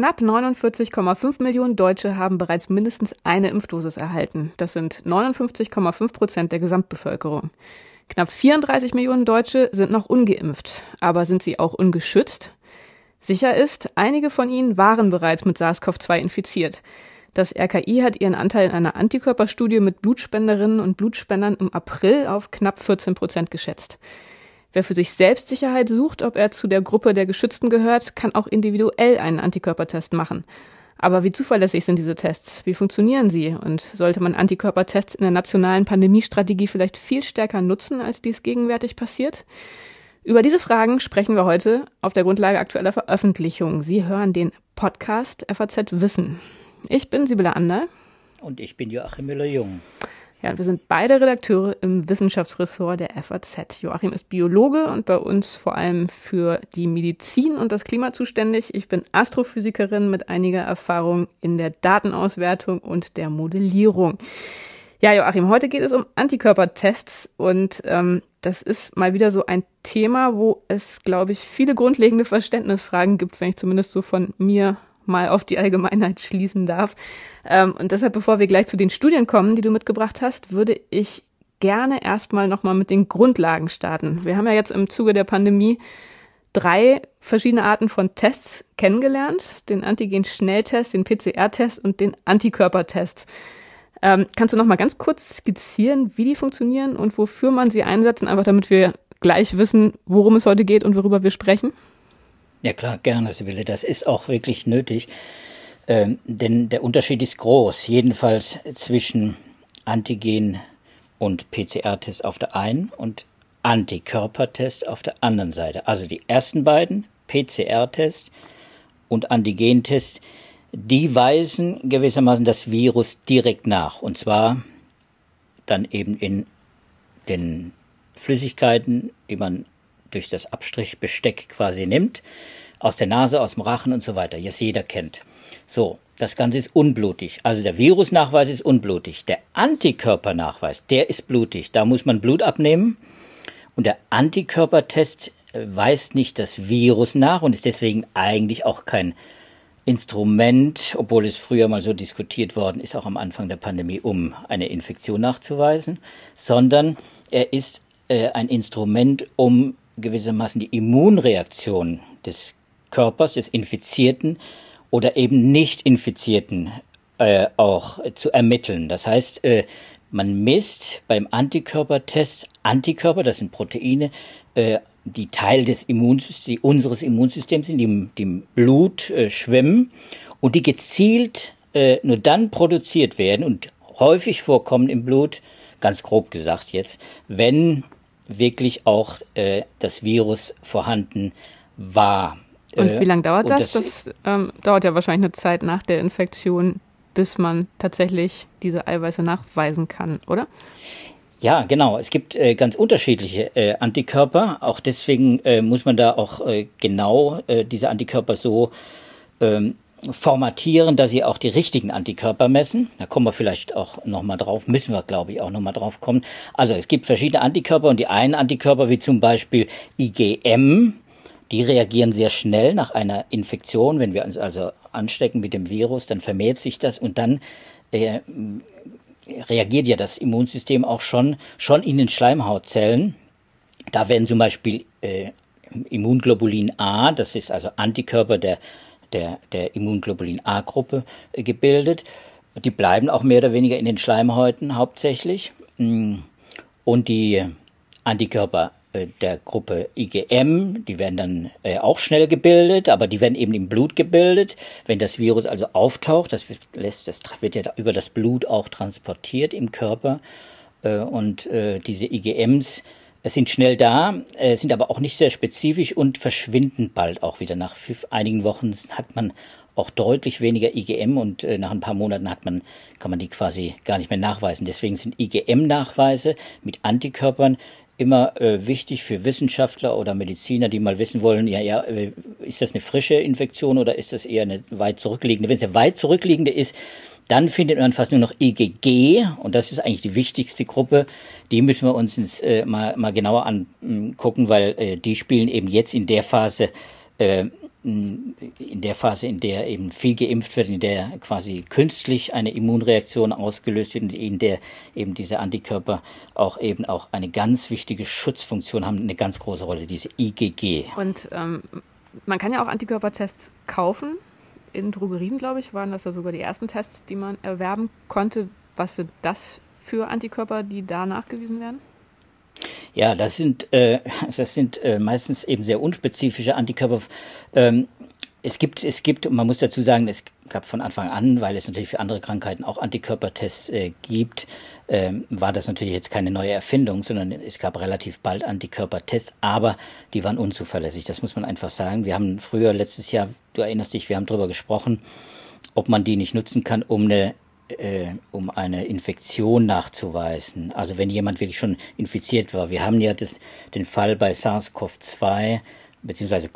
Knapp 49,5 Millionen Deutsche haben bereits mindestens eine Impfdosis erhalten. Das sind 59,5 Prozent der Gesamtbevölkerung. Knapp 34 Millionen Deutsche sind noch ungeimpft. Aber sind sie auch ungeschützt? Sicher ist, einige von ihnen waren bereits mit SARS-CoV-2 infiziert. Das RKI hat ihren Anteil in einer Antikörperstudie mit Blutspenderinnen und Blutspendern im April auf knapp 14 Prozent geschätzt. Wer für sich selbst Sicherheit sucht, ob er zu der Gruppe der Geschützten gehört, kann auch individuell einen Antikörpertest machen. Aber wie zuverlässig sind diese Tests? Wie funktionieren sie? Und sollte man Antikörpertests in der nationalen Pandemiestrategie vielleicht viel stärker nutzen, als dies gegenwärtig passiert? Über diese Fragen sprechen wir heute auf der Grundlage aktueller Veröffentlichungen. Sie hören den Podcast FAZ Wissen. Ich bin Sibylle Ander. Und ich bin Joachim Müller-Jung. Ja, wir sind beide Redakteure im Wissenschaftsressort der FAZ. Joachim ist Biologe und bei uns vor allem für die Medizin und das Klima zuständig. Ich bin Astrophysikerin mit einiger Erfahrung in der Datenauswertung und der Modellierung. Ja, Joachim, heute geht es um Antikörpertests und ähm, das ist mal wieder so ein Thema, wo es, glaube ich, viele grundlegende Verständnisfragen gibt, wenn ich zumindest so von mir mal auf die Allgemeinheit schließen darf. Ähm, und deshalb, bevor wir gleich zu den Studien kommen, die du mitgebracht hast, würde ich gerne erstmal nochmal mit den Grundlagen starten. Wir haben ja jetzt im Zuge der Pandemie drei verschiedene Arten von Tests kennengelernt. Den Antigen-Schnelltest, den PCR-Test und den Antikörpertest. Ähm, kannst du noch mal ganz kurz skizzieren, wie die funktionieren und wofür man sie einsetzt, einfach damit wir gleich wissen, worum es heute geht und worüber wir sprechen? Ja klar, gerne, Sibylle. Das ist auch wirklich nötig. Ähm, denn der Unterschied ist groß, jedenfalls zwischen Antigen- und PCR-Test auf der einen und Antikörpertest auf der anderen Seite. Also die ersten beiden, PCR-Test und Antigentest, die weisen gewissermaßen das Virus direkt nach. Und zwar dann eben in den Flüssigkeiten, die man durch das Abstrichbesteck quasi nimmt, aus der Nase, aus dem Rachen und so weiter, das jeder kennt. So, das Ganze ist unblutig. Also der Virusnachweis ist unblutig. Der Antikörpernachweis, der ist blutig. Da muss man Blut abnehmen. Und der Antikörpertest äh, weist nicht das Virus nach und ist deswegen eigentlich auch kein Instrument, obwohl es früher mal so diskutiert worden ist, auch am Anfang der Pandemie, um eine Infektion nachzuweisen, sondern er ist äh, ein Instrument, um gewissermaßen die Immunreaktion des Körpers, des Infizierten oder eben nicht Infizierten äh, auch zu ermitteln. Das heißt, äh, man misst beim Antikörpertest Antikörper, das sind Proteine, äh, die Teil des Immunsystems, unseres Immunsystems sind, die im, die im Blut äh, schwimmen und die gezielt äh, nur dann produziert werden und häufig vorkommen im Blut, ganz grob gesagt jetzt, wenn wirklich auch äh, das Virus vorhanden war. Und wie lange dauert das? Das, das ähm, dauert ja wahrscheinlich eine Zeit nach der Infektion, bis man tatsächlich diese Eiweiße nachweisen kann, oder? Ja, genau. Es gibt äh, ganz unterschiedliche äh, Antikörper. Auch deswegen äh, muss man da auch äh, genau äh, diese Antikörper so ähm, formatieren, dass sie auch die richtigen Antikörper messen. Da kommen wir vielleicht auch nochmal drauf, müssen wir, glaube ich, auch nochmal drauf kommen. Also es gibt verschiedene Antikörper und die einen Antikörper, wie zum Beispiel IgM, die reagieren sehr schnell nach einer Infektion. Wenn wir uns also anstecken mit dem Virus, dann vermehrt sich das und dann äh, reagiert ja das Immunsystem auch schon, schon in den Schleimhautzellen. Da werden zum Beispiel äh, Immunglobulin A, das ist also Antikörper der, der, der Immunglobulin A-Gruppe, äh, gebildet. Die bleiben auch mehr oder weniger in den Schleimhäuten hauptsächlich. Mm. Und die Antikörper äh, der Gruppe IgM, die werden dann äh, auch schnell gebildet, aber die werden eben im Blut gebildet. Wenn das Virus also auftaucht, das, wird, lässt, das wird ja über das Blut auch transportiert im Körper. Und diese IgMs sind schnell da, äh, sind aber auch nicht sehr spezifisch und verschwinden bald auch wieder. Nach einigen Wochen hat man auch deutlich weniger IgM und äh, nach ein paar Monaten hat man, kann man die quasi gar nicht mehr nachweisen. Deswegen sind IgM-Nachweise mit Antikörpern immer äh, wichtig für Wissenschaftler oder Mediziner, die mal wissen wollen, ja, ja, ist das eine frische Infektion oder ist das eher eine weit zurückliegende? Wenn es eine weit zurückliegende ist, dann findet man fast nur noch IgG und das ist eigentlich die wichtigste Gruppe. Die müssen wir uns ins, äh, mal, mal genauer angucken, weil äh, die spielen eben jetzt in der Phase äh, in der Phase, in der eben viel geimpft wird, in der quasi künstlich eine Immunreaktion ausgelöst wird, in der eben diese Antikörper auch eben auch eine ganz wichtige Schutzfunktion haben, eine ganz große Rolle, diese IgG. Und ähm, man kann ja auch Antikörpertests kaufen. In Drogerien, glaube ich, waren das ja sogar die ersten Tests, die man erwerben konnte. Was sind das für Antikörper, die da nachgewiesen werden? Ja, das sind, äh, das sind äh, meistens eben sehr unspezifische Antikörper. Ähm, es gibt, es gibt, man muss dazu sagen, es gab von Anfang an, weil es natürlich für andere Krankheiten auch Antikörpertests äh, gibt, ähm, war das natürlich jetzt keine neue Erfindung, sondern es gab relativ bald Antikörpertests, aber die waren unzuverlässig. Das muss man einfach sagen. Wir haben früher letztes Jahr, du erinnerst dich, wir haben darüber gesprochen, ob man die nicht nutzen kann, um eine äh, um eine Infektion nachzuweisen. Also wenn jemand wirklich schon infiziert war. Wir haben ja das, den Fall bei SARS-CoV-2 bzw.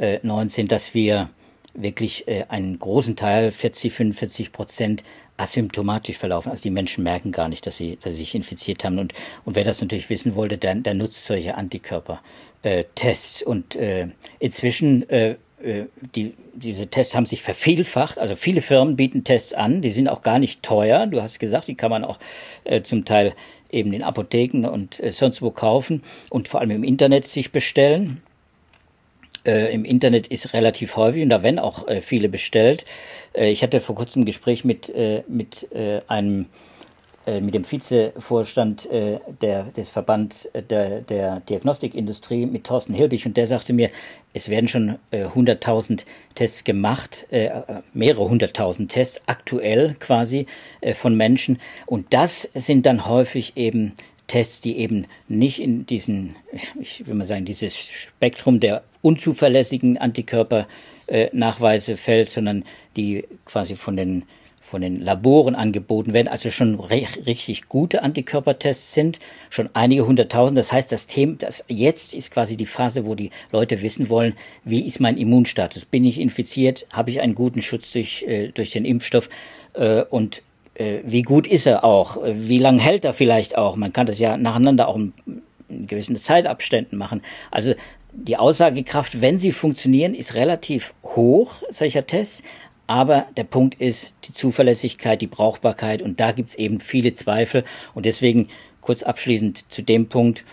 Covid-19, dass wir wirklich äh, einen großen Teil, 40, 45 Prozent, asymptomatisch verlaufen. Also die Menschen merken gar nicht, dass sie, dass sie sich infiziert haben. Und, und wer das natürlich wissen wollte, der, der nutzt solche Antikörpertests. Äh, und äh, inzwischen äh, äh, die, diese Tests haben sich vervielfacht. Also viele Firmen bieten Tests an, die sind auch gar nicht teuer. Du hast gesagt, die kann man auch äh, zum Teil eben in Apotheken und äh, sonst wo kaufen und vor allem im Internet sich bestellen. Äh, Im Internet ist relativ häufig und da werden auch äh, viele bestellt. Äh, ich hatte vor kurzem ein Gespräch mit, mit einem äh, mit dem Vizevorstand äh, der, des Verband äh, der, der Diagnostikindustrie, mit Thorsten Hilbig, und der sagte mir, es werden schon äh, 100.000 Tests gemacht, äh, mehrere hunderttausend Tests aktuell quasi äh, von Menschen. Und das sind dann häufig eben Tests, die eben nicht in diesen, ich will mal sagen, dieses Spektrum der unzuverlässigen Antikörpernachweise fällt, sondern die quasi von den von den Laboren angeboten werden, also schon richtig gute Antikörpertests sind, schon einige hunderttausend. Das heißt, das Thema, das jetzt ist quasi die Phase, wo die Leute wissen wollen, wie ist mein Immunstatus? Bin ich infiziert? Habe ich einen guten Schutz durch, äh, durch den Impfstoff? Äh, und äh, wie gut ist er auch? Wie lange hält er vielleicht auch? Man kann das ja nacheinander auch in, in gewissen Zeitabständen machen. Also die Aussagekraft, wenn sie funktionieren, ist relativ hoch, solcher Tests. Aber der Punkt ist die Zuverlässigkeit, die Brauchbarkeit und da gibt es eben viele Zweifel. Und deswegen kurz abschließend zu dem Punkt,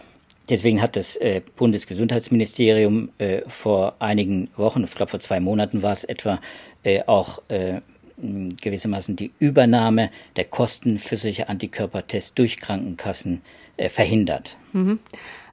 deswegen hat das äh, Bundesgesundheitsministerium äh, vor einigen Wochen, ich glaube vor zwei Monaten war es etwa, äh, auch äh, gewissermaßen die Übernahme der Kosten für solche Antikörpertests durch Krankenkassen äh, verhindert. Mhm.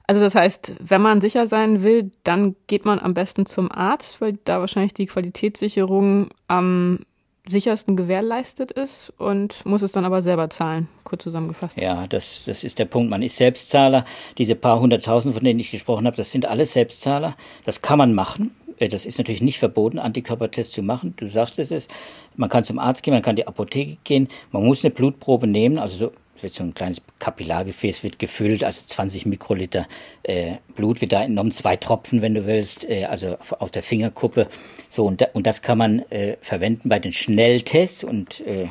Also das heißt, wenn man sicher sein will, dann geht man am besten zum Arzt, weil da wahrscheinlich die Qualitätssicherung am sichersten gewährleistet ist und muss es dann aber selber zahlen, kurz zusammengefasst. Ja, das, das ist der Punkt. Man ist Selbstzahler. Diese paar hunderttausend, von denen ich gesprochen habe, das sind alles Selbstzahler. Das kann man machen. Äh, das ist natürlich nicht verboten, Antikörpertests zu machen. Du sagst es. Man kann zum Arzt gehen, man kann die Apotheke gehen. Man muss eine Blutprobe nehmen, also so so ein kleines Kapillargefäß wird gefüllt, also 20 Mikroliter äh, Blut wird da entnommen, zwei Tropfen, wenn du willst, äh, also aus der Fingerkuppe. So und, da, und das kann man äh, verwenden bei den Schnelltests und äh,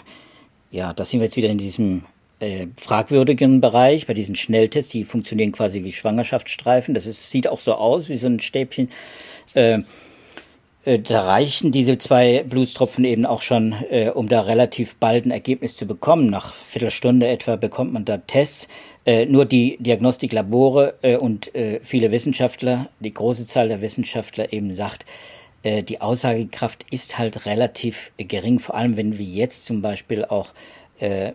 ja, da sind wir jetzt wieder in diesem äh, fragwürdigen Bereich, bei diesen Schnelltests, die funktionieren quasi wie Schwangerschaftsstreifen. Das ist, sieht auch so aus wie so ein Stäbchen. Äh, da reichen diese zwei Blutstropfen eben auch schon, äh, um da relativ bald ein Ergebnis zu bekommen. Nach Viertelstunde etwa bekommt man da Tests. Äh, nur die Diagnostiklabore äh, und äh, viele Wissenschaftler, die große Zahl der Wissenschaftler eben sagt, äh, die Aussagekraft ist halt relativ gering, vor allem wenn wie jetzt zum Beispiel auch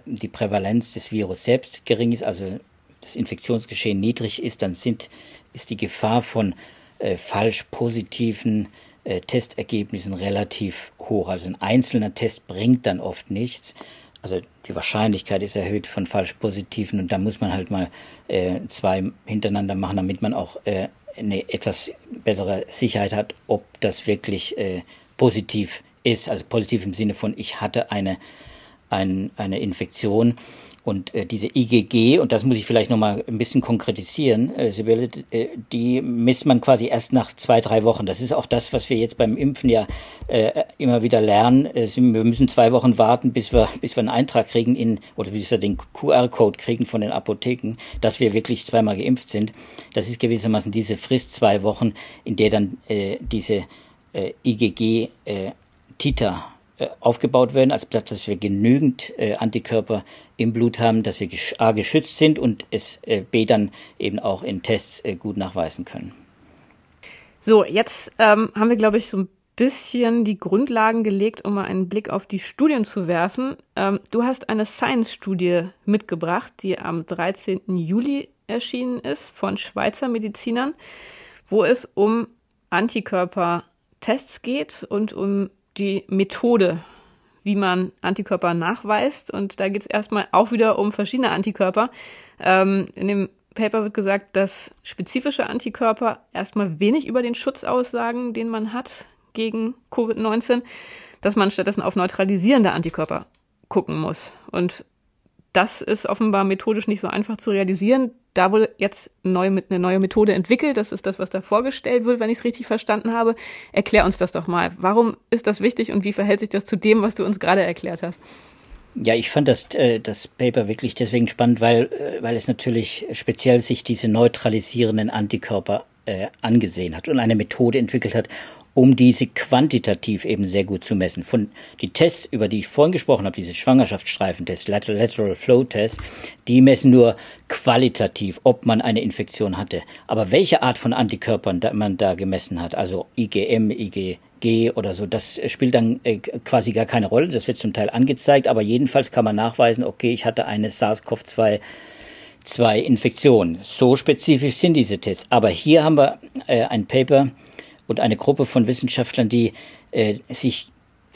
die Prävalenz des Virus selbst gering ist, also das Infektionsgeschehen niedrig ist, dann sind, ist die Gefahr von falsch positiven äh, Testergebnissen relativ hoch. Also ein einzelner Test bringt dann oft nichts. Also die Wahrscheinlichkeit ist erhöht von falsch positiven und da muss man halt mal äh, zwei hintereinander machen, damit man auch äh, eine etwas bessere Sicherheit hat, ob das wirklich äh, positiv ist. Also positiv im Sinne von, ich hatte eine, ein, eine Infektion und äh, diese IgG, und das muss ich vielleicht nochmal ein bisschen konkretisieren, äh, Sibylle, äh, die misst man quasi erst nach zwei, drei Wochen. Das ist auch das, was wir jetzt beim Impfen ja äh, immer wieder lernen. Äh, wir müssen zwei Wochen warten, bis wir, bis wir einen Eintrag kriegen in, oder bis wir den QR-Code kriegen von den Apotheken, dass wir wirklich zweimal geimpft sind. Das ist gewissermaßen diese Frist zwei Wochen, in der dann äh, diese äh, IgG-Titer äh, aufgebaut werden, also dass wir genügend äh, Antikörper im Blut haben, dass wir A geschützt sind und es äh, B dann eben auch in Tests äh, gut nachweisen können. So, jetzt ähm, haben wir, glaube ich, so ein bisschen die Grundlagen gelegt, um mal einen Blick auf die Studien zu werfen. Ähm, du hast eine Science-Studie mitgebracht, die am 13. Juli erschienen ist von Schweizer Medizinern, wo es um Antikörpertests geht und um die Methode, wie man Antikörper nachweist. Und da geht es erstmal auch wieder um verschiedene Antikörper. Ähm, in dem Paper wird gesagt, dass spezifische Antikörper erstmal wenig über den Schutz aussagen, den man hat gegen Covid-19, dass man stattdessen auf neutralisierende Antikörper gucken muss. Und das ist offenbar methodisch nicht so einfach zu realisieren. Da wurde jetzt neu, eine neue Methode entwickelt. Das ist das, was da vorgestellt wird, wenn ich es richtig verstanden habe. Erklär uns das doch mal. Warum ist das wichtig und wie verhält sich das zu dem, was du uns gerade erklärt hast? Ja, ich fand das, äh, das Paper wirklich deswegen spannend, weil, äh, weil es natürlich speziell sich diese neutralisierenden Antikörper äh, angesehen hat und eine Methode entwickelt hat, um diese quantitativ eben sehr gut zu messen. Von die Tests, über die ich vorhin gesprochen habe, diese Schwangerschaftsstreifentests, Lateral, Flow Tests, die messen nur qualitativ, ob man eine Infektion hatte. Aber welche Art von Antikörpern man da gemessen hat, also IgM, IgG oder so, das spielt dann äh, quasi gar keine Rolle. Das wird zum Teil angezeigt, aber jedenfalls kann man nachweisen, okay, ich hatte eine SARS-CoV-2 zwei Infektionen. So spezifisch sind diese Tests. Aber hier haben wir äh, ein Paper, und eine Gruppe von Wissenschaftlern, die äh, sich,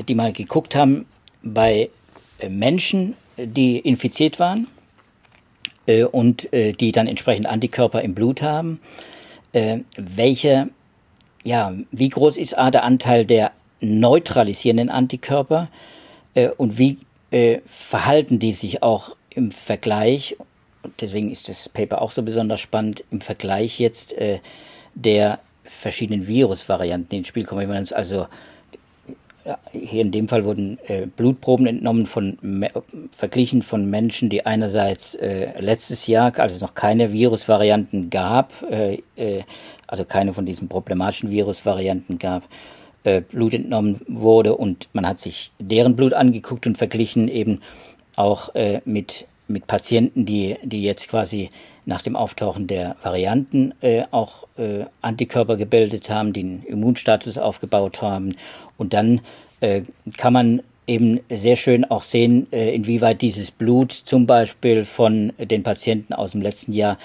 die mal geguckt haben bei äh, Menschen, die infiziert waren äh, und äh, die dann entsprechend Antikörper im Blut haben, äh, welche, ja, wie groß ist A der Anteil der neutralisierenden Antikörper? Äh, und wie verhalten die sich auch im Vergleich, deswegen ist das Paper auch so besonders spannend, im Vergleich jetzt der verschiedenen Virusvarianten ins Spiel kommen. Also hier in dem Fall wurden äh, Blutproben entnommen von verglichen von Menschen, die einerseits äh, letztes Jahr, als es noch keine Virusvarianten gab, äh, äh also keine von diesen problematischen Virusvarianten gab, äh, Blut entnommen wurde und man hat sich deren Blut angeguckt und verglichen eben auch äh, mit mit Patienten, die die jetzt quasi nach dem Auftauchen der Varianten äh, auch äh, Antikörper gebildet haben, einen Immunstatus aufgebaut haben. Und dann äh, kann man eben sehr schön auch sehen, äh, inwieweit dieses Blut zum Beispiel von den Patienten aus dem letzten Jahr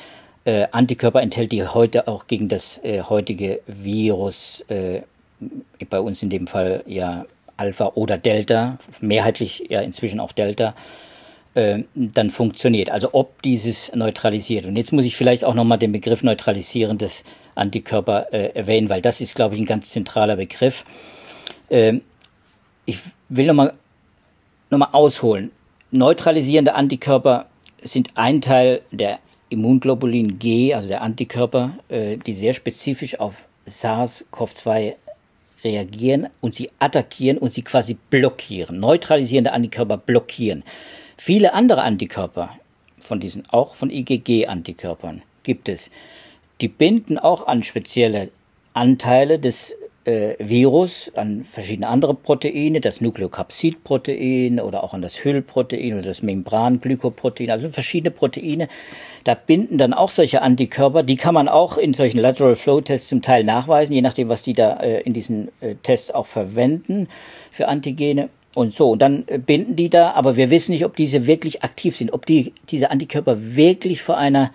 äh, Antikörper enthält, die heute auch gegen das äh, heutige Virus, bei uns in dem Fall ja Alpha oder Delta, mehrheitlich ja inzwischen auch Delta, äh, dann funktioniert. Also ob dieses neutralisiert. Und jetzt muss ich vielleicht auch nochmal den Begriff neutralisierendes Antikörper äh, erwähnen, weil das ist, glaube ich, ein ganz zentraler Begriff. Äh, ich will nochmal noch mal ausholen. Neutralisierende Antikörper sind ein Teil der Immunglobulin G, also der Antikörper, äh, die sehr spezifisch auf SARS-CoV-2 reagieren und sie attackieren und sie quasi blockieren. Neutralisierende Antikörper blockieren. Viele andere Antikörper, von diesen auch von IgG-Antikörpern, gibt es. Die binden auch an spezielle Anteile des äh, Virus, an verschiedene andere Proteine, das Nukleokapsidprotein oder auch an das Hüllprotein oder das Membranglykoprotein, also verschiedene Proteine. Da binden dann auch solche Antikörper, die kann man auch in solchen Lateral Flow Tests zum Teil nachweisen, je nachdem, was die da äh, in diesen äh, Tests auch verwenden für Antigene und so. Und dann äh, binden die da, aber wir wissen nicht, ob diese wirklich aktiv sind, ob die, diese Antikörper wirklich vor einer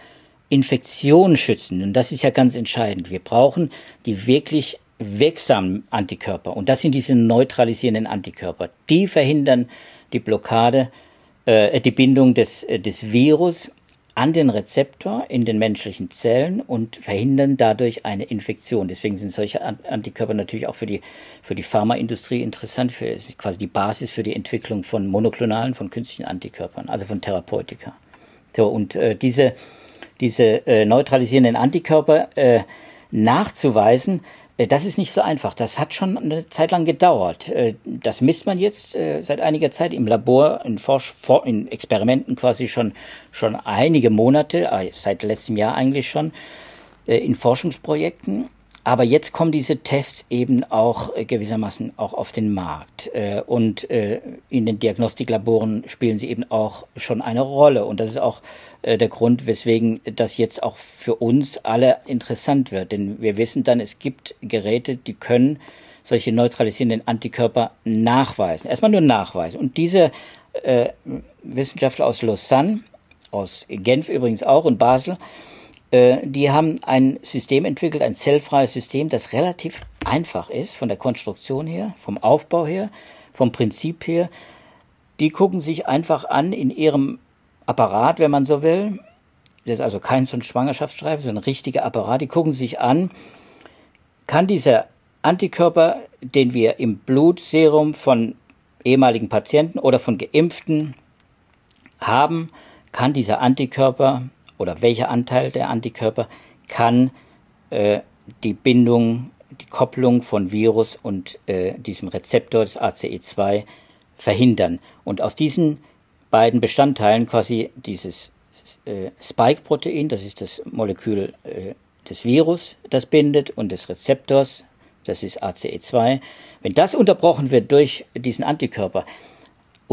Infektion schützen. Und das ist ja ganz entscheidend. Wir brauchen die wirklich wirksamen Antikörper. Und das sind diese neutralisierenden Antikörper. Die verhindern die Blockade, äh, die Bindung des, äh, des Virus an den Rezeptor in den menschlichen Zellen und verhindern dadurch eine Infektion. Deswegen sind solche Antikörper natürlich auch für die, für die Pharmaindustrie interessant, für quasi die Basis für die Entwicklung von monoklonalen, von künstlichen Antikörpern, also von Therapeutika. So, und äh, diese, diese äh, neutralisierenden Antikörper äh, nachzuweisen, das ist nicht so einfach. Das hat schon eine Zeit lang gedauert. Äh, das misst man jetzt äh, seit einiger Zeit im Labor, in, Forsch in Experimenten quasi schon, schon einige Monate, seit letztem Jahr eigentlich schon, in Forschungsprojekten. Aber jetzt kommen diese Tests eben auch äh, gewissermaßen auch auf den Markt. Äh, und äh, in den Diagnostiklaboren spielen sie eben auch schon eine Rolle. Und das ist auch der Grund, weswegen das jetzt auch für uns alle interessant wird. Denn wir wissen dann, es gibt Geräte, die können solche neutralisierenden Antikörper nachweisen. Erstmal nur nachweisen. Und diese Wissenschaftler aus Lausanne, aus Genf übrigens auch und Basel, die haben ein System entwickelt, ein zellfreies System, das relativ einfach ist von der Konstruktion her, vom Aufbau her, vom Prinzip her. Die gucken sich einfach an in ihrem Apparat, wenn man so will. Das ist also kein so ein Schwangerschaftsstreifen, sondern ein richtiger Apparat. Die gucken sich an, kann dieser Antikörper, den wir im Blutserum von ehemaligen Patienten oder von Geimpften haben, kann dieser Antikörper oder welcher Anteil der Antikörper kann äh, die Bindung, die Kopplung von Virus und äh, diesem Rezeptor des ACE2 verhindern. Und aus diesen beiden Bestandteilen quasi dieses äh, Spike-Protein, das ist das Molekül äh, des Virus, das bindet, und des Rezeptors, das ist ACE2, wenn das unterbrochen wird durch diesen Antikörper,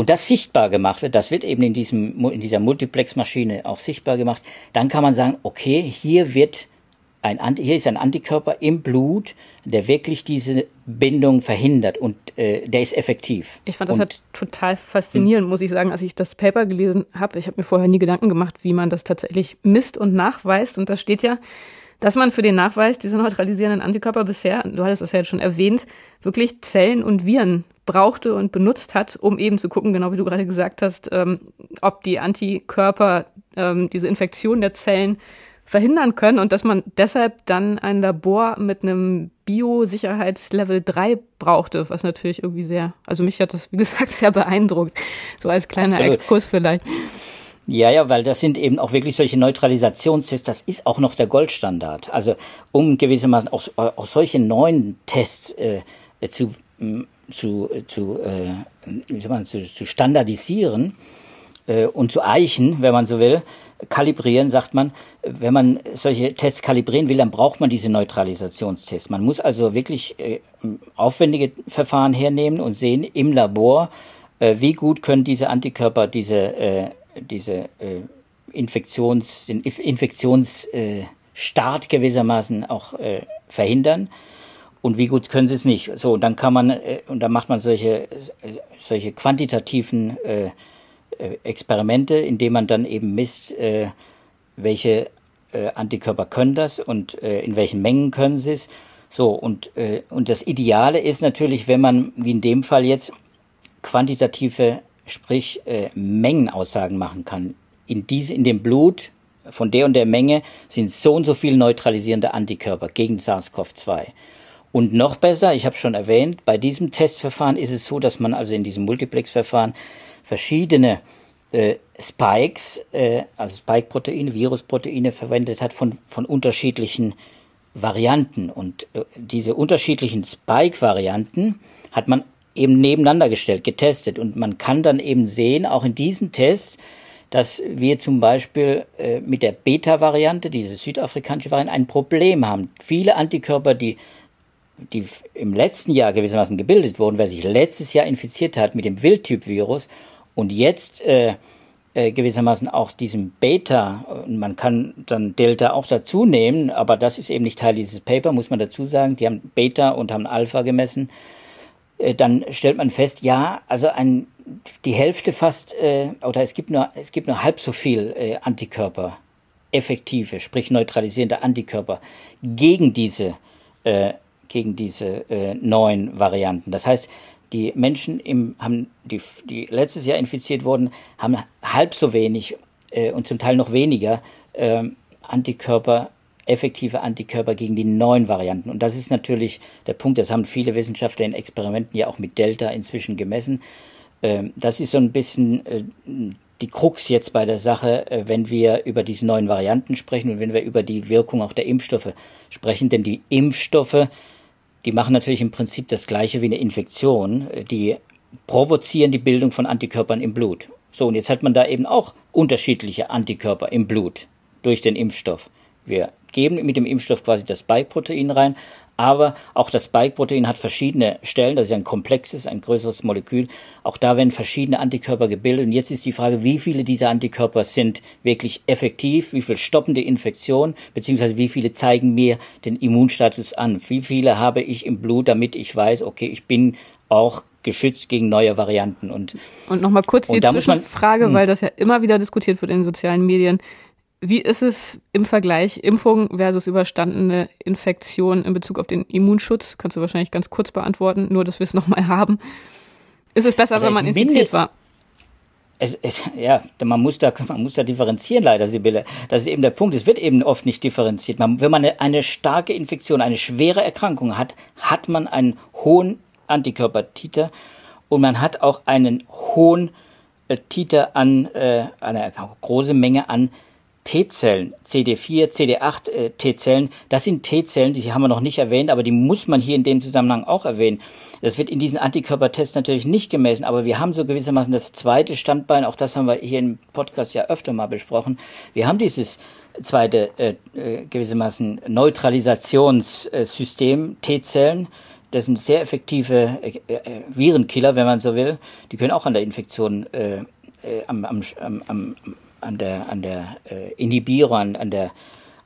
und das sichtbar gemacht wird, das wird eben in, diesem, in dieser Multiplex-Maschine auch sichtbar gemacht, dann kann man sagen, okay, hier wird ein, hier ist ein Antikörper im Blut, der wirklich diese Bindung verhindert und äh, der ist effektiv. Ich fand das und, halt total faszinierend, muss ich sagen, als ich das Paper gelesen habe. Ich habe mir vorher nie Gedanken gemacht, wie man das tatsächlich misst und nachweist. Und da steht ja, dass man für den Nachweis dieser neutralisierenden Antikörper bisher, du hattest das ja jetzt schon erwähnt, wirklich Zellen und Viren brauchte und benutzt hat, um eben zu gucken, genau wie du gerade gesagt hast, ähm, ob die Antikörper ähm, diese Infektion der Zellen verhindern können und dass man deshalb dann ein Labor mit einem Biosicherheitslevel 3 brauchte, was natürlich irgendwie sehr, also mich hat das, wie gesagt, sehr beeindruckt. So als kleiner Absolut. Exkurs vielleicht. Ja, ja, weil das sind eben auch wirklich solche Neutralisationstests, das ist auch noch der Goldstandard. Also um gewissermaßen auch, auch solche neuen Tests äh, zu, zu, zu, äh, wie soll man, zu, zu standardisieren äh, und zu eichen, wenn man so will, kalibrieren, sagt man, wenn man solche Tests kalibrieren will, dann braucht man diese Neutralisationstests. Man muss also wirklich äh, aufwendige Verfahren hernehmen und sehen im Labor, äh, wie gut können diese Antikörper diese äh, diese äh, Infektions, den Infektionsstart gewissermaßen auch äh, verhindern. Und wie gut können sie es nicht? So, und dann kann man, äh, und dann macht man solche, solche quantitativen äh, äh, Experimente, indem man dann eben misst, äh, welche äh, Antikörper können das und äh, in welchen Mengen können sie es. So, und, und das Ideale ist natürlich, wenn man, wie in dem Fall jetzt, quantitative sprich Mengenaussagen machen kann. In, diese, in dem Blut von der und der Menge sind so und so viele neutralisierende Antikörper gegen SARS-CoV-2. Und noch besser, ich habe schon erwähnt, bei diesem Testverfahren ist es so, dass man also in diesem Multiplex-Verfahren verschiedene äh, Spikes, äh, also Spike-Proteine, Virusproteine verwendet hat von, von unterschiedlichen Varianten. Und äh, diese unterschiedlichen Spike-Varianten hat man eben nebeneinander gestellt, getestet. Und man kann dann eben sehen, auch in diesen Tests, dass wir zum Beispiel äh, mit der Beta-Variante, diese südafrikanische Variante, ein Problem haben. Viele Antikörper, die, die im letzten Jahr gewissermaßen gebildet wurden, wer sich letztes Jahr infiziert hat mit dem Wildtyp-Virus und jetzt äh, äh, gewissermaßen auch diesem Beta, und man kann dann Delta auch dazu nehmen, aber das ist eben nicht Teil dieses Paper, muss man dazu sagen. Die haben Beta und haben Alpha gemessen äh, dann stellt man fest, ja, also ein, die Hälfte fast, äh, oder es gibt nur, es gibt nur halb so viel äh, Antikörper, effektive, sprich neutralisierende Antikörper gegen diese, äh, gegen diese äh, neuen Varianten. Das heißt, die Menschen im, haben, die, die letztes Jahr infiziert wurden, haben halb so wenig äh, und zum Teil noch weniger äh, Antikörper effektive Antikörper gegen die neuen Varianten. Und das ist natürlich der Punkt, das haben viele Wissenschaftler in Experimenten ja auch mit Delta inzwischen gemessen. Ähm, das ist so ein bisschen äh, die Krux jetzt bei der Sache, äh, wenn wir über diese neuen Varianten sprechen und wenn wir über die Wirkung auch der Impfstoffe sprechen. Denn die Impfstoffe, die machen natürlich im Prinzip das gleiche wie eine Infektion. Die provozieren die Bildung von Antikörpern im Blut. So, und jetzt hat man da eben auch unterschiedliche Antikörper im Blut durch den Impfstoff. Wir geben mit dem Impfstoff quasi das Spike-Protein rein, Aber auch das Spike-Protein hat verschiedene Stellen, das ist ja ein komplexes, ein größeres Molekül. Auch da werden verschiedene Antikörper gebildet. Und jetzt ist die Frage, wie viele dieser Antikörper sind wirklich effektiv, wie viele stoppen die Infektion, beziehungsweise wie viele zeigen mir den Immunstatus an. Wie viele habe ich im Blut, damit ich weiß, okay, ich bin auch geschützt gegen neue Varianten. Und, und nochmal kurz die Zwischenfrage, man, hm. weil das ja immer wieder diskutiert wird in den sozialen Medien. Wie ist es im Vergleich Impfung versus überstandene Infektion in Bezug auf den Immunschutz? Kannst du wahrscheinlich ganz kurz beantworten, nur dass wir es nochmal haben. Ist es besser, also wenn man infiziert war? Es, es, ja, man muss, da, man muss da differenzieren, leider, Sibylle. Das ist eben der Punkt. Es wird eben oft nicht differenziert. Man, wenn man eine, eine starke Infektion, eine schwere Erkrankung hat, hat man einen hohen Antikörpertiter und man hat auch einen hohen äh, Titer an, äh, eine große Menge an T-Zellen, CD4, CD8 äh, T-Zellen, das sind T-Zellen, die haben wir noch nicht erwähnt, aber die muss man hier in dem Zusammenhang auch erwähnen. Das wird in diesen Antikörpertests natürlich nicht gemessen, aber wir haben so gewissermaßen das zweite Standbein, auch das haben wir hier im Podcast ja öfter mal besprochen. Wir haben dieses zweite äh, äh, gewissermaßen Neutralisationssystem T-Zellen. Das sind sehr effektive äh, äh, Virenkiller, wenn man so will. Die können auch an der Infektion äh, äh am, am, am, an der, an der äh, Inhibierung, an, an, der,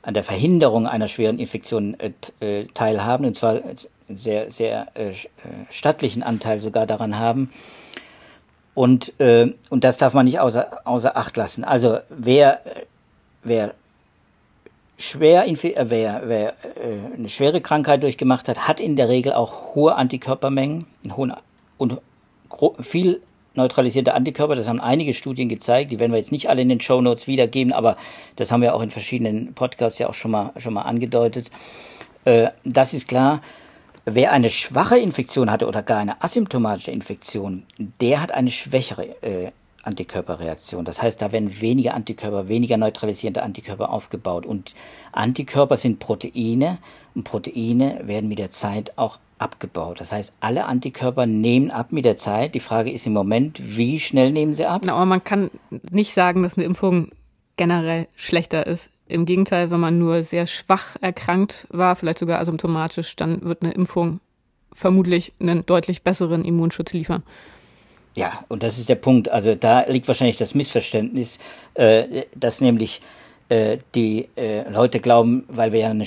an der Verhinderung einer schweren Infektion äh, äh teilhaben, und zwar einen sehr, sehr äh, äh, stattlichen Anteil sogar daran haben. Und, äh, und das darf man nicht außer, außer Acht lassen. Also wer, wer schwer, wer, wer äh, eine schwere Krankheit durchgemacht hat, hat in der Regel auch hohe Antikörpermengen hohen, und viel neutralisierte Antikörper. Das haben einige Studien gezeigt. Die werden wir jetzt nicht alle in den Show Notes wiedergeben, aber das haben wir auch in verschiedenen Podcasts ja auch schon mal, schon mal angedeutet. Äh, das ist klar. Wer eine schwache Infektion hatte oder gar eine asymptomatische Infektion, der hat eine schwächere äh, Antikörperreaktion. Das heißt, da werden weniger Antikörper, weniger neutralisierende Antikörper aufgebaut. Und Antikörper sind Proteine und Proteine werden mit der Zeit auch abgebaut. Das heißt, alle Antikörper nehmen ab mit der Zeit. Die Frage ist im Moment, wie schnell nehmen sie ab? Na, aber man kann nicht sagen, dass eine Impfung generell schlechter ist. Im Gegenteil, wenn man nur sehr schwach erkrankt war, vielleicht sogar asymptomatisch, dann wird eine Impfung vermutlich einen deutlich besseren Immunschutz liefern. Ja, und das ist der Punkt. Also da liegt wahrscheinlich das Missverständnis, äh, dass nämlich die äh, Leute glauben, weil wir ja eine,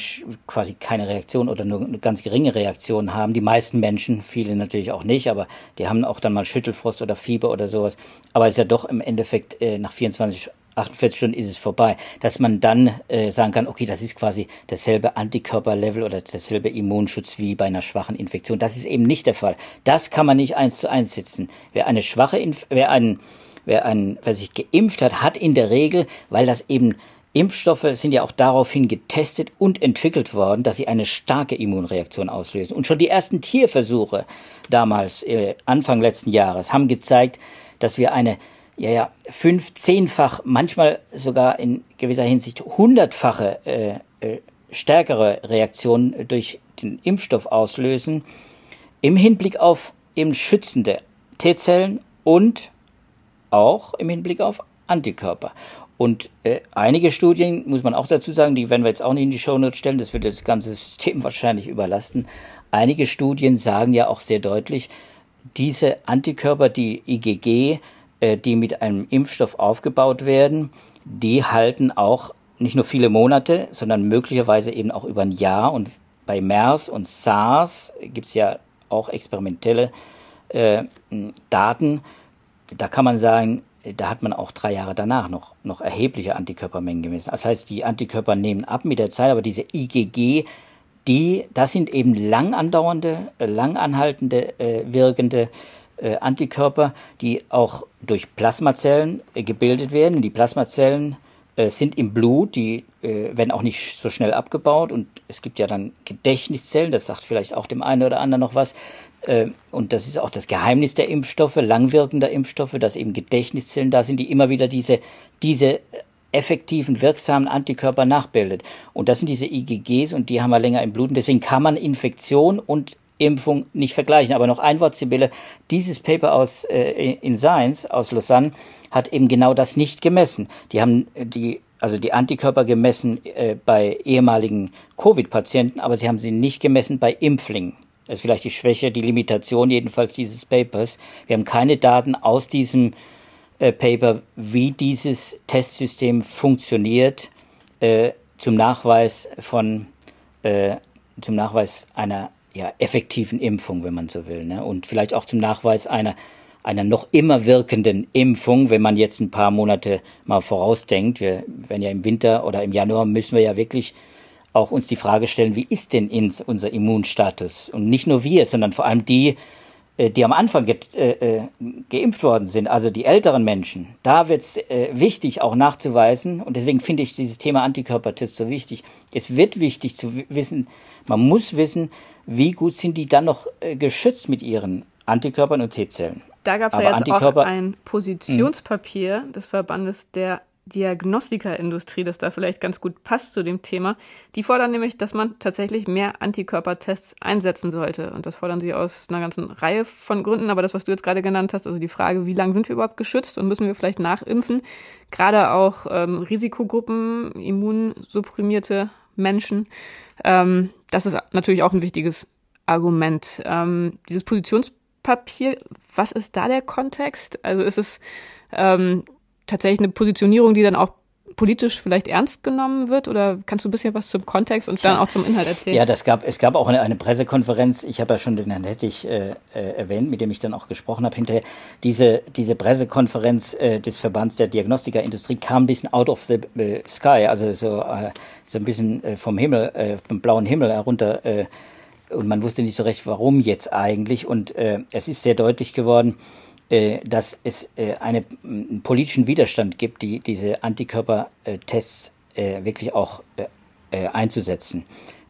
quasi keine Reaktion oder nur eine ganz geringe Reaktion haben, die meisten Menschen, viele natürlich auch nicht, aber die haben auch dann mal Schüttelfrost oder Fieber oder sowas. Aber es ist ja doch im Endeffekt äh, nach 24 48 Stunden ist es vorbei, dass man dann äh, sagen kann, okay, das ist quasi dasselbe Antikörperlevel oder dasselbe Immunschutz wie bei einer schwachen Infektion. Das ist eben nicht der Fall. Das kann man nicht eins zu eins setzen. Wer eine schwache, Inf wer einen, wer einen, wer sich geimpft hat, hat in der Regel, weil das eben Impfstoffe sind ja auch daraufhin getestet und entwickelt worden, dass sie eine starke Immunreaktion auslösen. Und schon die ersten Tierversuche damals, äh, Anfang letzten Jahres, haben gezeigt, dass wir eine ja, ja, fünf, zehnfach, manchmal sogar in gewisser Hinsicht hundertfache äh, äh, stärkere Reaktion durch den Impfstoff auslösen, im Hinblick auf eben schützende T-Zellen und auch im Hinblick auf Antikörper. Und äh, einige Studien, muss man auch dazu sagen, die werden wir jetzt auch nicht in die Shownotes stellen, das wird das ganze System wahrscheinlich überlasten. Einige Studien sagen ja auch sehr deutlich, diese Antikörper, die IgG, äh, die mit einem Impfstoff aufgebaut werden, die halten auch nicht nur viele Monate, sondern möglicherweise eben auch über ein Jahr. Und bei MERS und SARS gibt es ja auch experimentelle äh, Daten. Da kann man sagen, da hat man auch drei Jahre danach noch, noch erhebliche Antikörpermengen gemessen. Das heißt, die Antikörper nehmen ab mit der Zeit, aber diese IgG, die, das sind eben lang andauernde, lang anhaltende, äh, wirkende äh, Antikörper, die auch durch Plasmazellen äh, gebildet werden. Die Plasmazellen äh, sind im Blut, die äh, werden auch nicht so schnell abgebaut und es gibt ja dann Gedächtniszellen, das sagt vielleicht auch dem einen oder anderen noch was. Äh, und das ist auch das Geheimnis der Impfstoffe, langwirkender Impfstoffe, dass eben Gedächtniszellen da sind, die immer wieder diese, diese effektiven, wirksamen Antikörper nachbildet. Und das sind diese IgGs und die haben wir länger im Blut. Und deswegen kann man Infektion und Impfung nicht vergleichen. Aber noch ein Wort, Sibylle. Dieses Paper aus, äh, in Science aus Lausanne hat eben genau das nicht gemessen. Die haben die also die Antikörper gemessen äh, bei ehemaligen Covid-Patienten, aber sie haben sie nicht gemessen bei Impflingen. Das ist vielleicht die Schwäche, die Limitation jedenfalls dieses Papers. Wir haben keine Daten aus diesem äh, Paper, wie dieses Testsystem funktioniert äh, zum Nachweis von äh, zum Nachweis einer ja, effektiven Impfung, wenn man so will, ne? und vielleicht auch zum Nachweis einer einer noch immer wirkenden Impfung, wenn man jetzt ein paar Monate mal vorausdenkt. Wir werden ja im Winter oder im Januar müssen wir ja wirklich auch uns die Frage stellen, wie ist denn unser Immunstatus? Und nicht nur wir, sondern vor allem die, äh, die am Anfang ge äh, äh, geimpft worden sind, also die älteren Menschen. Da wird es äh, wichtig, auch nachzuweisen, und deswegen finde ich dieses Thema Antikörpertest so wichtig. Es wird wichtig zu wissen, man muss wissen, wie gut sind die dann noch äh, geschützt mit ihren Antikörpern und T-Zellen. Da gab es ja jetzt auch ein Positionspapier mhm. des Verbandes der Diagnostikerindustrie, das da vielleicht ganz gut passt zu dem Thema. Die fordern nämlich, dass man tatsächlich mehr Antikörpertests einsetzen sollte. Und das fordern sie aus einer ganzen Reihe von Gründen. Aber das, was du jetzt gerade genannt hast, also die Frage, wie lange sind wir überhaupt geschützt und müssen wir vielleicht nachimpfen? Gerade auch ähm, Risikogruppen, immunsupprimierte Menschen. Ähm, das ist natürlich auch ein wichtiges Argument. Ähm, dieses Positionspapier Papier. Was ist da der Kontext? Also ist es ähm, tatsächlich eine Positionierung, die dann auch politisch vielleicht ernst genommen wird? Oder kannst du ein bisschen was zum Kontext und dann auch zum Inhalt erzählen? Ja, das gab, es gab auch eine, eine Pressekonferenz. Ich habe ja schon den Herrn Hettich äh, äh, erwähnt, mit dem ich dann auch gesprochen habe hinterher. Diese, diese Pressekonferenz äh, des Verbands der Diagnostikerindustrie kam ein bisschen out of the uh, sky, also so, äh, so ein bisschen äh, vom Himmel, äh, vom blauen Himmel herunter. Äh, und man wusste nicht so recht, warum jetzt eigentlich. Und äh, es ist sehr deutlich geworden, äh, dass es äh, eine, einen politischen Widerstand gibt, die, diese Antikörpertests äh, wirklich auch äh, äh, einzusetzen.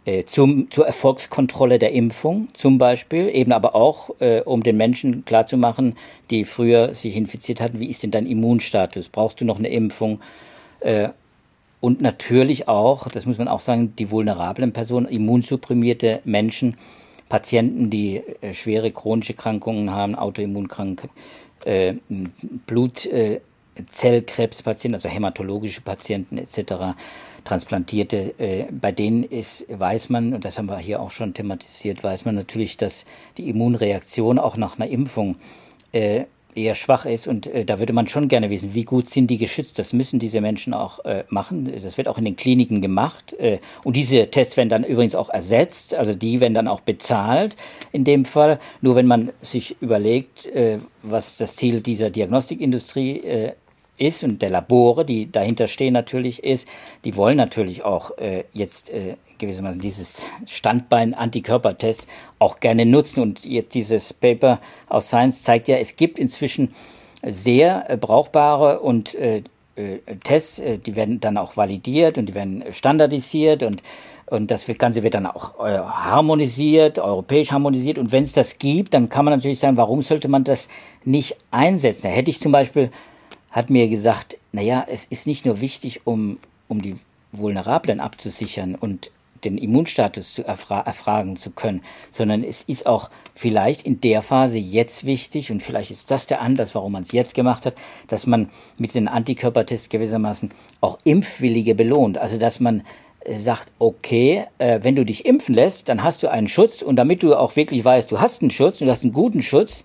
Äh, zum, zur Erfolgskontrolle der Impfung zum Beispiel, eben aber auch, äh, um den Menschen klarzumachen, die früher sich infiziert hatten, wie ist denn dein Immunstatus? Brauchst du noch eine Impfung? Äh, und natürlich auch, das muss man auch sagen, die vulnerablen Personen, immunsupprimierte Menschen, Patienten, die äh, schwere chronische Krankungen haben, Autoimmunkrank, äh, Blutzellkrebspatienten, also hämatologische Patienten etc., Transplantierte, äh, bei denen ist, weiß man, und das haben wir hier auch schon thematisiert, weiß man natürlich, dass die Immunreaktion auch nach einer Impfung äh, eher schwach ist. Und äh, da würde man schon gerne wissen, wie gut sind die geschützt. Das müssen diese Menschen auch äh, machen. Das wird auch in den Kliniken gemacht. Äh, und diese Tests werden dann übrigens auch ersetzt. Also die werden dann auch bezahlt in dem Fall. Nur wenn man sich überlegt, äh, was das Ziel dieser Diagnostikindustrie äh, ist und der Labore, die dahinter stehen natürlich ist, die wollen natürlich auch äh, jetzt äh, gewissermaßen dieses Standbein Antikörpertest auch gerne nutzen. Und jetzt dieses Paper aus Science zeigt ja, es gibt inzwischen sehr äh, brauchbare und äh, äh, Tests, äh, die werden dann auch validiert und die werden standardisiert und und das Ganze wird dann auch äh, harmonisiert, europäisch harmonisiert. Und wenn es das gibt, dann kann man natürlich sagen, warum sollte man das nicht einsetzen? Da hätte ich zum Beispiel, hat mir gesagt, naja, es ist nicht nur wichtig, um, um die Vulnerablen abzusichern und den Immunstatus zu erfra erfragen zu können, sondern es ist auch vielleicht in der Phase jetzt wichtig und vielleicht ist das der Anlass, warum man es jetzt gemacht hat, dass man mit den Antikörpertests gewissermaßen auch Impfwillige belohnt. Also dass man äh, sagt, okay, äh, wenn du dich impfen lässt, dann hast du einen Schutz und damit du auch wirklich weißt, du hast einen Schutz und du hast einen guten Schutz,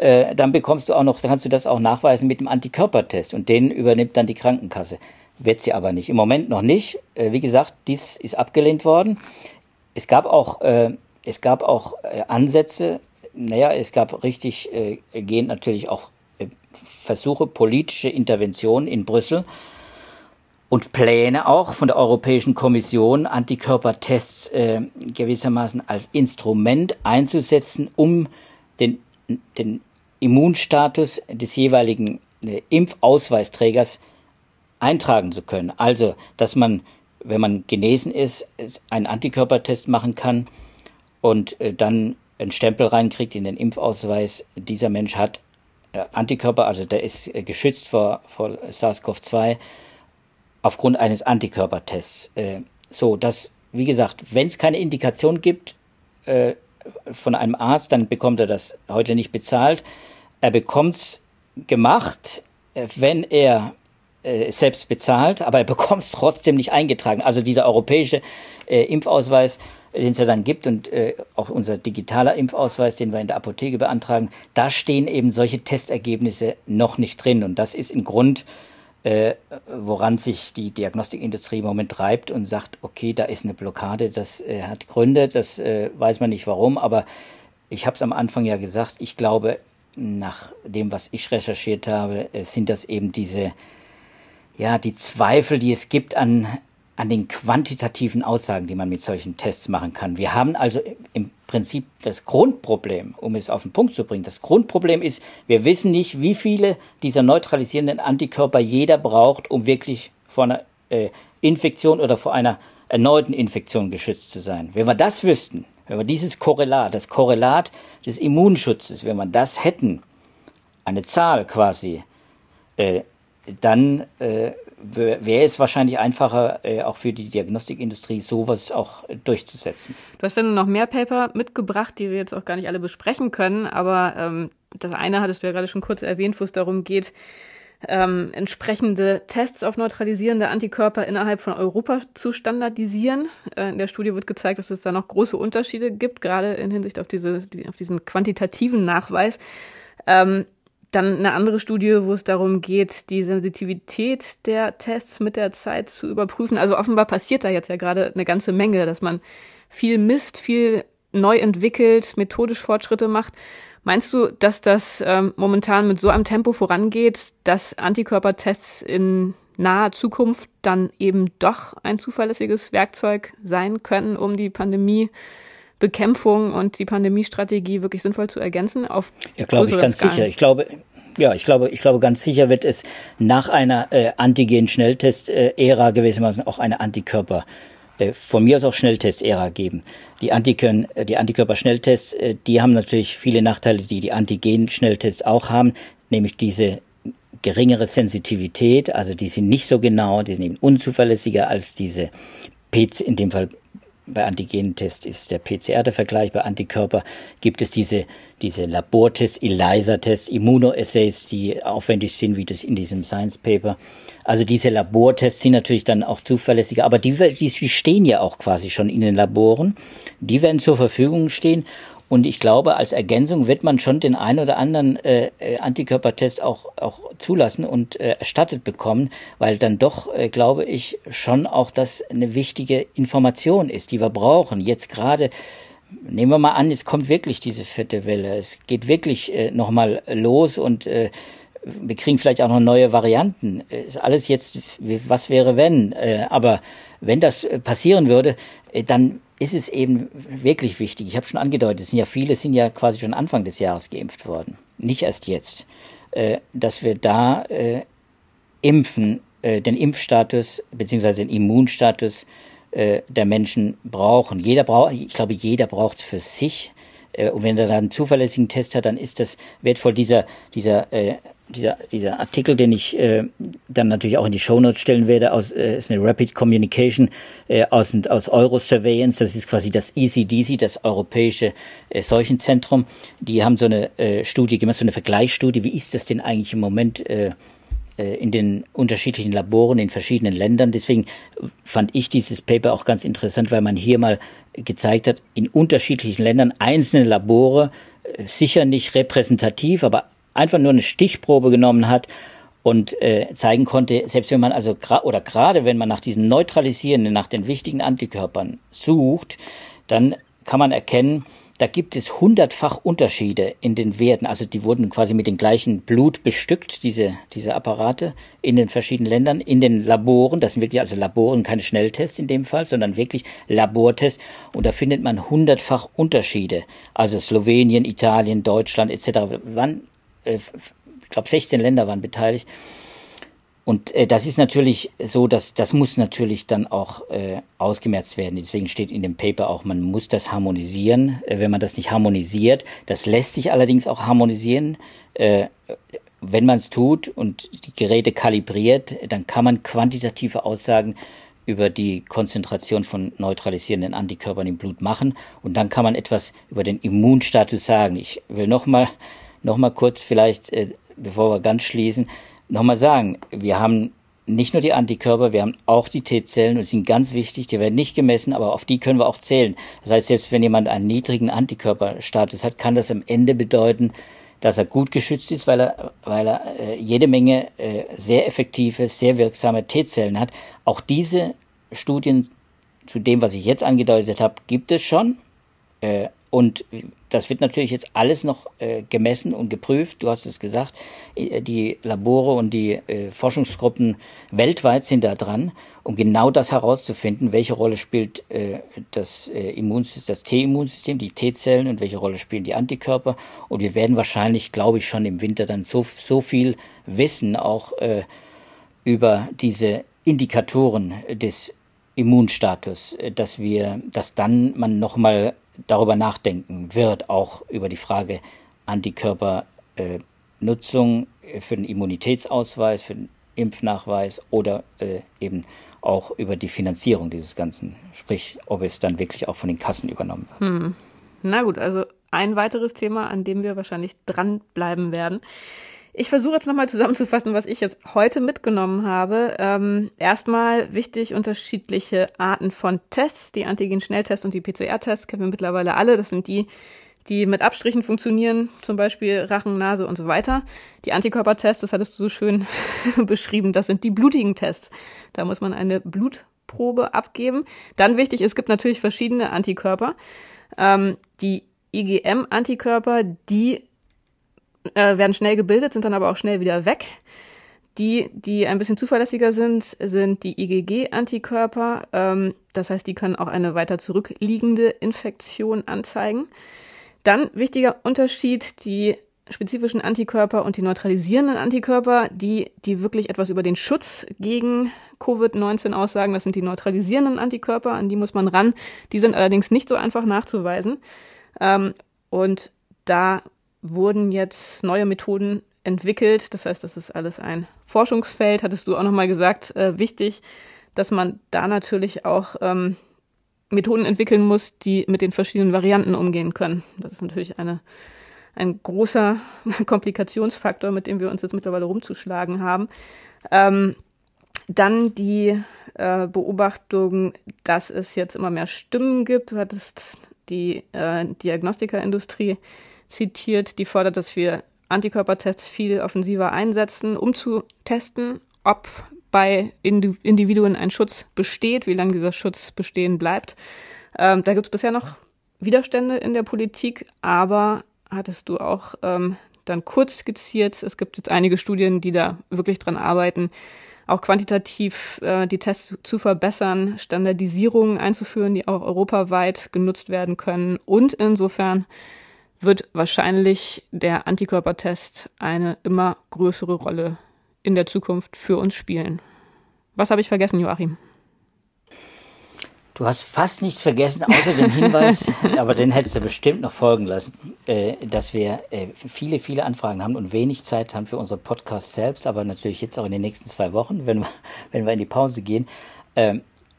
äh, dann bekommst du auch noch, dann kannst du das auch nachweisen mit dem Antikörpertest und den übernimmt dann die Krankenkasse wird sie aber nicht. Im Moment noch nicht. Äh, wie gesagt, dies ist abgelehnt worden. Es gab auch, äh, es gab auch äh, Ansätze, naja, es gab richtig äh, gehend natürlich auch äh, Versuche, politische Interventionen in Brüssel und Pläne auch von der Europäischen Kommission, Antikörpertests äh, gewissermaßen als Instrument einzusetzen, um den, den Immunstatus des jeweiligen äh, Impfausweisträgers eintragen zu können. Also, dass man, wenn man genesen ist, einen Antikörpertest machen kann und äh, dann einen Stempel reinkriegt in den Impfausweis, dieser Mensch hat äh, Antikörper, also der ist geschützt vor, vor SARS-CoV-2 aufgrund eines Antikörpertests. So, dass, wie gesagt, wenn es keine Indikation gibt von einem Arzt, dann bekommt er das heute nicht bezahlt. Er bekommt es gemacht, wenn er äh, selbst bezahlt, aber er bekommt es trotzdem nicht eingetragen. Also dieser europäische äh, Impfausweis, den es ja dann gibt und äh, auch unser digitaler Impfausweis, den wir in der Apotheke beantragen, da stehen eben solche Testergebnisse noch nicht drin. Und das ist ein Grund, äh, woran sich die Diagnostikindustrie im Moment treibt und sagt, okay, da ist eine Blockade, das äh, hat Gründe, das äh, weiß man nicht warum, aber ich habe es am Anfang ja gesagt, ich glaube, nach dem, was ich recherchiert habe, äh, sind das eben diese, ja, die Zweifel, die es gibt an, an den quantitativen Aussagen, die man mit solchen Tests machen kann. Wir haben also im Prinzip das Grundproblem, um es auf den Punkt zu bringen. Das Grundproblem ist, wir wissen nicht, wie viele dieser neutralisierenden Antikörper jeder braucht, um wirklich vor einer äh, Infektion oder vor einer erneuten Infektion geschützt zu sein. Wenn wir das wüssten, wenn wir dieses Korrelat, das Korrelat des Immunschutzes, wenn wir das hätten, eine Zahl quasi, äh, dann äh, wäre es wahrscheinlich einfacher, äh, auch für die Diagnostikindustrie sowas auch durchzusetzen. Du hast dann noch mehr Paper mitgebracht, die wir jetzt auch gar nicht alle besprechen können, aber ähm, das eine hattest du ja gerade schon kurz erwähnt, wo es darum geht, ähm, entsprechende Tests auf neutralisierende Antikörper innerhalb von Europa zu standardisieren. Äh, in der Studie wird gezeigt, dass es da noch große Unterschiede gibt, gerade in Hinsicht auf, diese, auf diesen quantitativen Nachweis. Ähm, dann eine andere Studie, wo es darum geht, die Sensitivität der Tests mit der Zeit zu überprüfen. Also offenbar passiert da jetzt ja gerade eine ganze Menge, dass man viel misst, viel neu entwickelt, methodisch Fortschritte macht. Meinst du, dass das ähm, momentan mit so einem Tempo vorangeht, dass Antikörpertests in naher Zukunft dann eben doch ein zuverlässiges Werkzeug sein können, um die Pandemiebekämpfung und die Pandemiestrategie wirklich sinnvoll zu ergänzen? Auf ja, glaube ich ganz Skalen? sicher. Ich glaube, ja, ich glaube, ich glaube ganz sicher wird es nach einer äh, Antigen-Schnelltest-Ära gewissermaßen auch eine Antikörper äh, von mir aus auch Schnelltest-Ära geben. Die, Antikön, äh, die Antikörper-Schnelltests, äh, die haben natürlich viele Nachteile, die die Antigen-Schnelltests auch haben, nämlich diese geringere Sensitivität, also die sind nicht so genau, die sind eben unzuverlässiger als diese PC, in dem Fall bei Antigentests ist der PCR der Vergleich, bei Antikörper gibt es diese, diese Labortests, ELISA-Tests, Immunoassays, die aufwendig sind, wie das in diesem Science Paper. Also diese Labortests sind natürlich dann auch zuverlässiger, aber die, die stehen ja auch quasi schon in den Laboren. Die werden zur Verfügung stehen und ich glaube, als Ergänzung wird man schon den einen oder anderen äh, äh, Antikörpertest auch, auch zulassen und äh, erstattet bekommen, weil dann doch, äh, glaube ich, schon auch das eine wichtige Information ist, die wir brauchen. Jetzt gerade, nehmen wir mal an, es kommt wirklich diese fette Welle, es geht wirklich äh, nochmal los und äh, wir kriegen vielleicht auch noch neue Varianten. Ist alles jetzt, was wäre wenn? Äh, aber wenn das äh, passieren würde, äh, dann ist es eben wirklich wichtig. Ich habe schon angedeutet, es sind ja viele, sind ja quasi schon Anfang des Jahres geimpft worden, nicht erst jetzt, äh, dass wir da äh, impfen, äh, den Impfstatus beziehungsweise den Immunstatus der Menschen brauchen. Jeder braucht, ich glaube, jeder braucht es für sich. Und wenn er dann einen zuverlässigen Test hat, dann ist das wertvoll. Dieser, dieser dieser, dieser Artikel, den ich äh, dann natürlich auch in die Shownotes stellen werde, aus, äh, ist eine Rapid Communication äh, aus, aus Euro-Surveillance, das ist quasi das ECDC, das Europäische äh, Seuchenzentrum. Die haben so eine äh, Studie gemacht, so eine Vergleichsstudie, wie ist das denn eigentlich im Moment äh, äh in den unterschiedlichen Laboren in verschiedenen Ländern. Deswegen fand ich dieses Paper auch ganz interessant, weil man hier mal gezeigt hat, in unterschiedlichen Ländern einzelne Labore, äh, sicher nicht repräsentativ, aber einfach nur eine Stichprobe genommen hat und äh, zeigen konnte, selbst wenn man also oder gerade wenn man nach diesen neutralisierenden, nach den wichtigen Antikörpern sucht, dann kann man erkennen, da gibt es hundertfach Unterschiede in den Werten. Also die wurden quasi mit dem gleichen Blut bestückt, diese, diese Apparate in den verschiedenen Ländern, in den Laboren. Das sind wirklich also Laboren, keine Schnelltests in dem Fall, sondern wirklich Labortests. Und da findet man hundertfach Unterschiede. Also Slowenien, Italien, Deutschland etc. Wann ich glaube 16 Länder waren beteiligt. Und äh, das ist natürlich so, dass das muss natürlich dann auch äh, ausgemerzt werden. Deswegen steht in dem Paper auch, man muss das harmonisieren. Äh, wenn man das nicht harmonisiert, das lässt sich allerdings auch harmonisieren. Äh, wenn man es tut und die Geräte kalibriert, dann kann man quantitative Aussagen über die Konzentration von neutralisierenden Antikörpern im Blut machen. Und dann kann man etwas über den Immunstatus sagen. Ich will nochmal nochmal kurz vielleicht, äh, bevor wir ganz schließen, nochmal sagen, wir haben nicht nur die Antikörper, wir haben auch die T-Zellen und sind ganz wichtig, die werden nicht gemessen, aber auf die können wir auch zählen. Das heißt, selbst wenn jemand einen niedrigen Antikörperstatus hat, kann das am Ende bedeuten, dass er gut geschützt ist, weil er, weil er äh, jede Menge äh, sehr effektive, sehr wirksame T-Zellen hat. Auch diese Studien zu dem, was ich jetzt angedeutet habe, gibt es schon. Äh, und das wird natürlich jetzt alles noch äh, gemessen und geprüft. Du hast es gesagt, äh, die Labore und die äh, Forschungsgruppen weltweit sind da dran, um genau das herauszufinden, welche Rolle spielt äh, das äh, Immunsystem, das T-Immunsystem, die T-Zellen und welche Rolle spielen die Antikörper. Und wir werden wahrscheinlich, glaube ich, schon im Winter dann so, so viel wissen, auch äh, über diese Indikatoren des Immunstatus, dass wir, dass dann man nochmal darüber nachdenken wird, auch über die Frage Antikörpernutzung äh, für den Immunitätsausweis, für den Impfnachweis oder äh, eben auch über die Finanzierung dieses Ganzen, sprich, ob es dann wirklich auch von den Kassen übernommen wird. Hm. Na gut, also ein weiteres Thema, an dem wir wahrscheinlich dranbleiben werden. Ich versuche jetzt nochmal zusammenzufassen, was ich jetzt heute mitgenommen habe. Ähm, erstmal wichtig, unterschiedliche Arten von Tests. Die Antigen-Schnelltests und die PCR-Tests kennen wir mittlerweile alle. Das sind die, die mit Abstrichen funktionieren, zum Beispiel Rachen, Nase und so weiter. Die Antikörpertests, das hattest du so schön beschrieben, das sind die blutigen Tests. Da muss man eine Blutprobe abgeben. Dann wichtig, es gibt natürlich verschiedene Antikörper. Ähm, die IgM-Antikörper, die äh, werden schnell gebildet, sind dann aber auch schnell wieder weg. Die, die ein bisschen zuverlässiger sind, sind die IgG-Antikörper. Ähm, das heißt, die können auch eine weiter zurückliegende Infektion anzeigen. Dann wichtiger Unterschied, die spezifischen Antikörper und die neutralisierenden Antikörper, die, die wirklich etwas über den Schutz gegen Covid-19 aussagen. Das sind die neutralisierenden Antikörper, an die muss man ran. Die sind allerdings nicht so einfach nachzuweisen. Ähm, und da wurden jetzt neue Methoden entwickelt. Das heißt, das ist alles ein Forschungsfeld, hattest du auch nochmal gesagt, äh, wichtig, dass man da natürlich auch ähm, Methoden entwickeln muss, die mit den verschiedenen Varianten umgehen können. Das ist natürlich eine, ein großer Komplikationsfaktor, mit dem wir uns jetzt mittlerweile rumzuschlagen haben. Ähm, dann die äh, Beobachtung, dass es jetzt immer mehr Stimmen gibt. Du hattest die äh, Diagnostikerindustrie zitiert, die fordert, dass wir Antikörpertests viel offensiver einsetzen, um zu testen, ob bei Individuen ein Schutz besteht, wie lange dieser Schutz bestehen bleibt. Ähm, da gibt es bisher noch Widerstände in der Politik, aber hattest du auch ähm, dann kurz skizziert, es gibt jetzt einige Studien, die da wirklich dran arbeiten, auch quantitativ äh, die Tests zu verbessern, Standardisierungen einzuführen, die auch europaweit genutzt werden können und insofern wird wahrscheinlich der Antikörpertest eine immer größere Rolle in der Zukunft für uns spielen. Was habe ich vergessen, Joachim? Du hast fast nichts vergessen, außer den Hinweis, aber den hättest du bestimmt noch folgen lassen, äh, dass wir äh, viele, viele Anfragen haben und wenig Zeit haben für unseren Podcast selbst, aber natürlich jetzt auch in den nächsten zwei Wochen, wenn wir, wenn wir in die Pause gehen.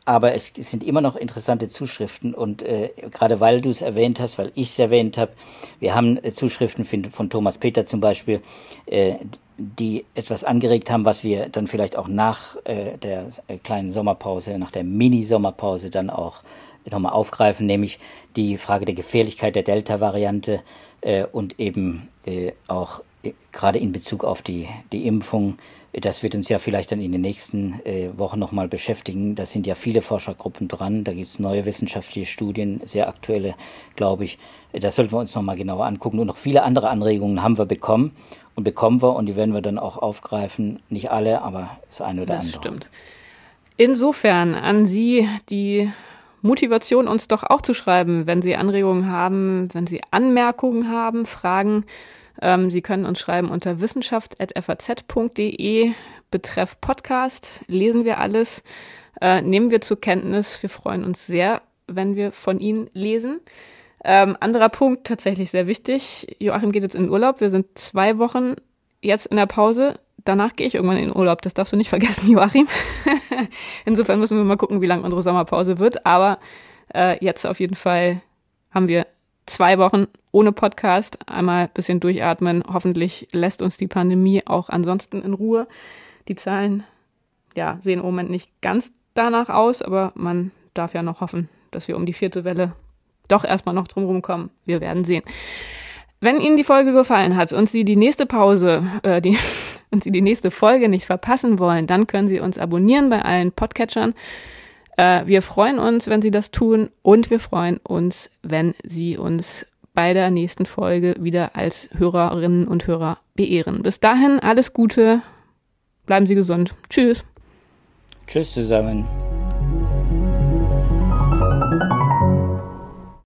Aber es sind immer noch interessante Zuschriften. Und äh, gerade weil du es erwähnt hast, weil ich es erwähnt habe, wir haben äh, Zuschriften von, von, Thomas Peter zum Beispiel, äh, die etwas angeregt haben, was wir dann vielleicht auch nach äh, der äh, kleinen Sommerpause, nach der Mini-Sommerpause dann auch nochmal aufgreifen, nämlich die Frage der Gefährlichkeit der Delta-Variante äh, und eben äh, auch äh, gerade in Bezug auf die, die Impfung das wird uns ja vielleicht dann in den nächsten äh, Wochen nochmal beschäftigen. Da sind ja viele Forschergruppen dran. Da gibt es neue wissenschaftliche Studien, sehr aktuelle, glaube ich. Das sollten wir uns nochmal genauer angucken. Und noch viele andere Anregungen haben wir bekommen und bekommen wir und die werden wir dann auch aufgreifen. Nicht alle, aber das eine oder das andere. Das stimmt. Insofern an Sie die Motivation, uns doch auch zu schreiben, wenn Sie Anregungen haben, wenn Sie Anmerkungen haben, Fragen ähm, Sie können uns schreiben unter wissenschaft.faz.de betreff Podcast. Lesen wir alles, äh, nehmen wir zur Kenntnis. Wir freuen uns sehr, wenn wir von Ihnen lesen. Ähm, anderer Punkt, tatsächlich sehr wichtig. Joachim geht jetzt in Urlaub. Wir sind zwei Wochen jetzt in der Pause. Danach gehe ich irgendwann in Urlaub. Das darfst du nicht vergessen, Joachim. Insofern müssen wir mal gucken, wie lang unsere Sommerpause wird. Aber äh, jetzt auf jeden Fall haben wir zwei Wochen ohne Podcast, einmal ein bisschen durchatmen. Hoffentlich lässt uns die Pandemie auch ansonsten in Ruhe. Die Zahlen ja, sehen im Moment nicht ganz danach aus, aber man darf ja noch hoffen, dass wir um die vierte Welle doch erstmal noch drumherum kommen. Wir werden sehen. Wenn Ihnen die Folge gefallen hat und Sie die nächste Pause, äh, die, und Sie die nächste Folge nicht verpassen wollen, dann können Sie uns abonnieren bei allen Podcatchern. Äh, wir freuen uns, wenn Sie das tun und wir freuen uns, wenn Sie uns bei der nächsten Folge wieder als Hörerinnen und Hörer beehren. Bis dahin alles Gute, bleiben Sie gesund. Tschüss. Tschüss zusammen.